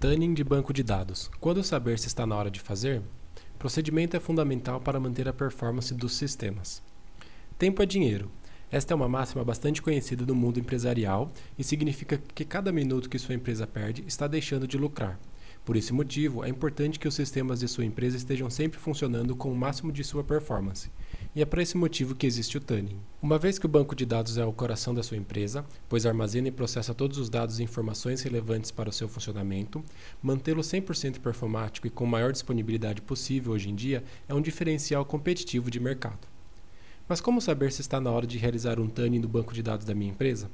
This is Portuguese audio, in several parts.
Tuning de banco de dados. Quando saber se está na hora de fazer? Procedimento é fundamental para manter a performance dos sistemas. Tempo é dinheiro. Esta é uma máxima bastante conhecida no mundo empresarial e significa que cada minuto que sua empresa perde está deixando de lucrar. Por esse motivo, é importante que os sistemas de sua empresa estejam sempre funcionando com o máximo de sua performance. E é para esse motivo que existe o Tuning. Uma vez que o banco de dados é o coração da sua empresa, pois armazena e processa todos os dados e informações relevantes para o seu funcionamento, mantê-lo 100% performático e com maior disponibilidade possível hoje em dia é um diferencial competitivo de mercado. Mas como saber se está na hora de realizar um Tuning no banco de dados da minha empresa?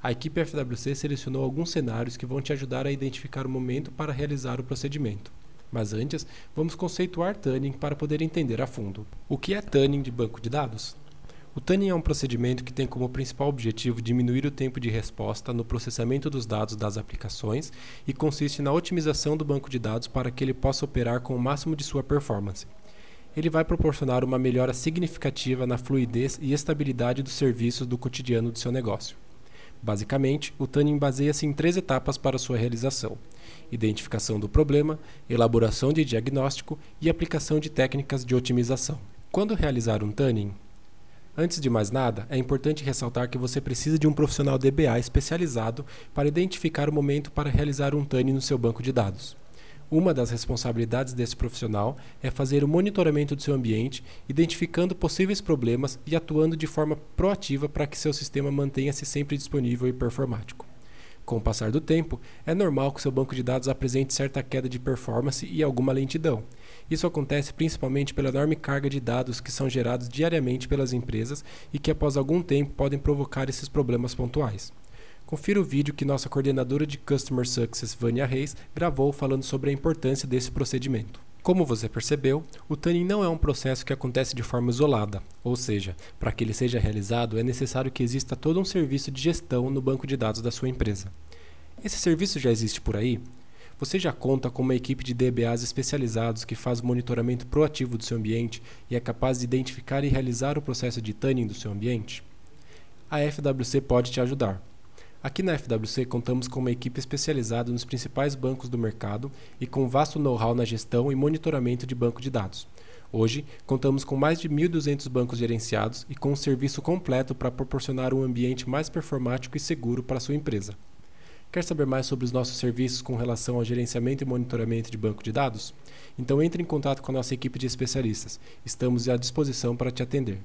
A equipe FWC selecionou alguns cenários que vão te ajudar a identificar o momento para realizar o procedimento. Mas antes, vamos conceituar Tuning para poder entender a fundo. O que é Tuning de banco de dados? O Tuning é um procedimento que tem como principal objetivo diminuir o tempo de resposta no processamento dos dados das aplicações e consiste na otimização do banco de dados para que ele possa operar com o máximo de sua performance. Ele vai proporcionar uma melhora significativa na fluidez e estabilidade dos serviços do cotidiano do seu negócio. Basicamente, o tuning baseia-se em três etapas para sua realização: identificação do problema, elaboração de diagnóstico e aplicação de técnicas de otimização. Quando realizar um tuning, Antes de mais nada, é importante ressaltar que você precisa de um profissional DBA especializado para identificar o momento para realizar um tuning no seu banco de dados. Uma das responsabilidades desse profissional é fazer o monitoramento do seu ambiente, identificando possíveis problemas e atuando de forma proativa para que seu sistema mantenha-se sempre disponível e performático. Com o passar do tempo, é normal que seu banco de dados apresente certa queda de performance e alguma lentidão. Isso acontece principalmente pela enorme carga de dados que são gerados diariamente pelas empresas e que, após algum tempo, podem provocar esses problemas pontuais. Confira o vídeo que nossa coordenadora de Customer Success, Vânia Reis, gravou falando sobre a importância desse procedimento. Como você percebeu, o tuning não é um processo que acontece de forma isolada, ou seja, para que ele seja realizado é necessário que exista todo um serviço de gestão no banco de dados da sua empresa. Esse serviço já existe por aí? Você já conta com uma equipe de DBAs especializados que faz monitoramento proativo do seu ambiente e é capaz de identificar e realizar o processo de tuning do seu ambiente? A FWC pode te ajudar. Aqui na FWC contamos com uma equipe especializada nos principais bancos do mercado e com vasto know-how na gestão e monitoramento de banco de dados. Hoje, contamos com mais de 1.200 bancos gerenciados e com um serviço completo para proporcionar um ambiente mais performático e seguro para sua empresa. Quer saber mais sobre os nossos serviços com relação ao gerenciamento e monitoramento de banco de dados? Então entre em contato com a nossa equipe de especialistas. Estamos à disposição para te atender.